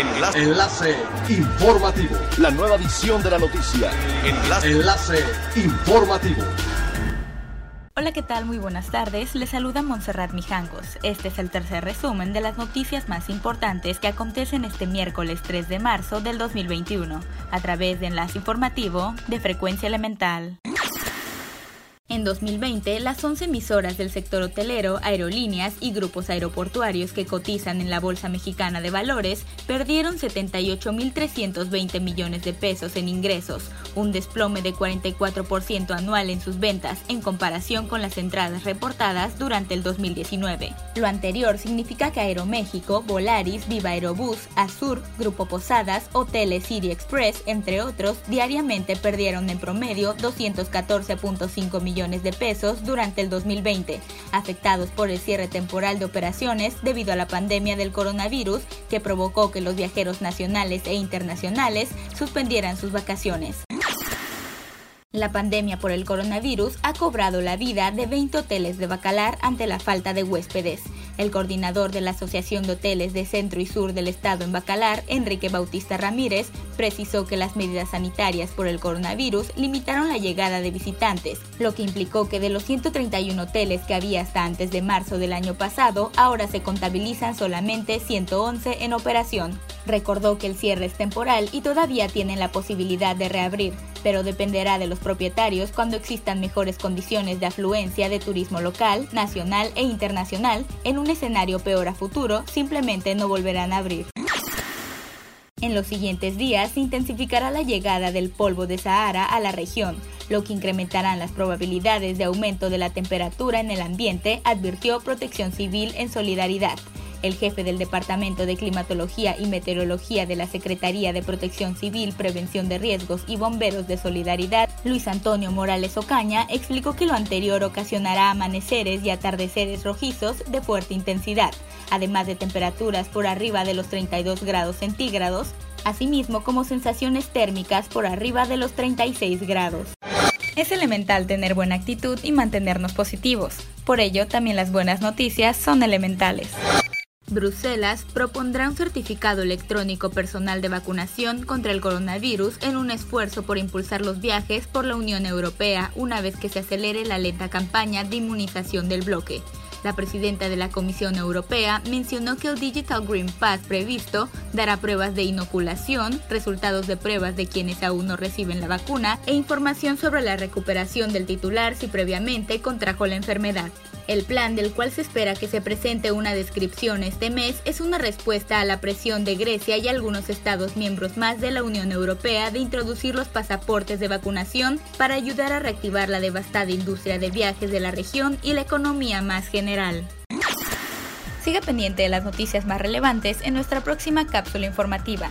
Enlace. Enlace informativo. La nueva edición de la noticia. Enlace. Enlace informativo. Hola, ¿qué tal? Muy buenas tardes. Les saluda Montserrat Mijangos. Este es el tercer resumen de las noticias más importantes que acontecen este miércoles 3 de marzo del 2021, a través de Enlace Informativo de Frecuencia Elemental. En 2020, las 11 emisoras del sector hotelero, aerolíneas y grupos aeroportuarios que cotizan en la Bolsa Mexicana de Valores perdieron 78.320 millones de pesos en ingresos, un desplome de 44% anual en sus ventas en comparación con las entradas reportadas durante el 2019. Lo anterior significa que Aeroméxico, Volaris, Viva Aerobús, Azur, Grupo Posadas, Hoteles City Express, entre otros, diariamente perdieron en promedio 214.5 millones de pesos durante el 2020, afectados por el cierre temporal de operaciones debido a la pandemia del coronavirus que provocó que los viajeros nacionales e internacionales suspendieran sus vacaciones. La pandemia por el coronavirus ha cobrado la vida de 20 hoteles de Bacalar ante la falta de huéspedes. El coordinador de la Asociación de Hoteles de Centro y Sur del Estado en Bacalar, Enrique Bautista Ramírez, precisó que las medidas sanitarias por el coronavirus limitaron la llegada de visitantes, lo que implicó que de los 131 hoteles que había hasta antes de marzo del año pasado, ahora se contabilizan solamente 111 en operación. Recordó que el cierre es temporal y todavía tienen la posibilidad de reabrir, pero dependerá de los propietarios cuando existan mejores condiciones de afluencia de turismo local, nacional e internacional. En un escenario peor a futuro, simplemente no volverán a abrir. En los siguientes días se intensificará la llegada del polvo de Sahara a la región, lo que incrementará las probabilidades de aumento de la temperatura en el ambiente, advirtió Protección Civil en solidaridad. El jefe del Departamento de Climatología y Meteorología de la Secretaría de Protección Civil, Prevención de Riesgos y Bomberos de Solidaridad, Luis Antonio Morales Ocaña, explicó que lo anterior ocasionará amaneceres y atardeceres rojizos de fuerte intensidad, además de temperaturas por arriba de los 32 grados centígrados, asimismo como sensaciones térmicas por arriba de los 36 grados. Es elemental tener buena actitud y mantenernos positivos. Por ello, también las buenas noticias son elementales. Bruselas propondrá un certificado electrónico personal de vacunación contra el coronavirus en un esfuerzo por impulsar los viajes por la Unión Europea una vez que se acelere la lenta campaña de inmunización del bloque. La presidenta de la Comisión Europea mencionó que el Digital Green Pass previsto dará pruebas de inoculación, resultados de pruebas de quienes aún no reciben la vacuna e información sobre la recuperación del titular si previamente contrajo la enfermedad. El plan del cual se espera que se presente una descripción este mes es una respuesta a la presión de Grecia y algunos Estados miembros más de la Unión Europea de introducir los pasaportes de vacunación para ayudar a reactivar la devastada industria de viajes de la región y la economía más general. Siga pendiente de las noticias más relevantes en nuestra próxima cápsula informativa.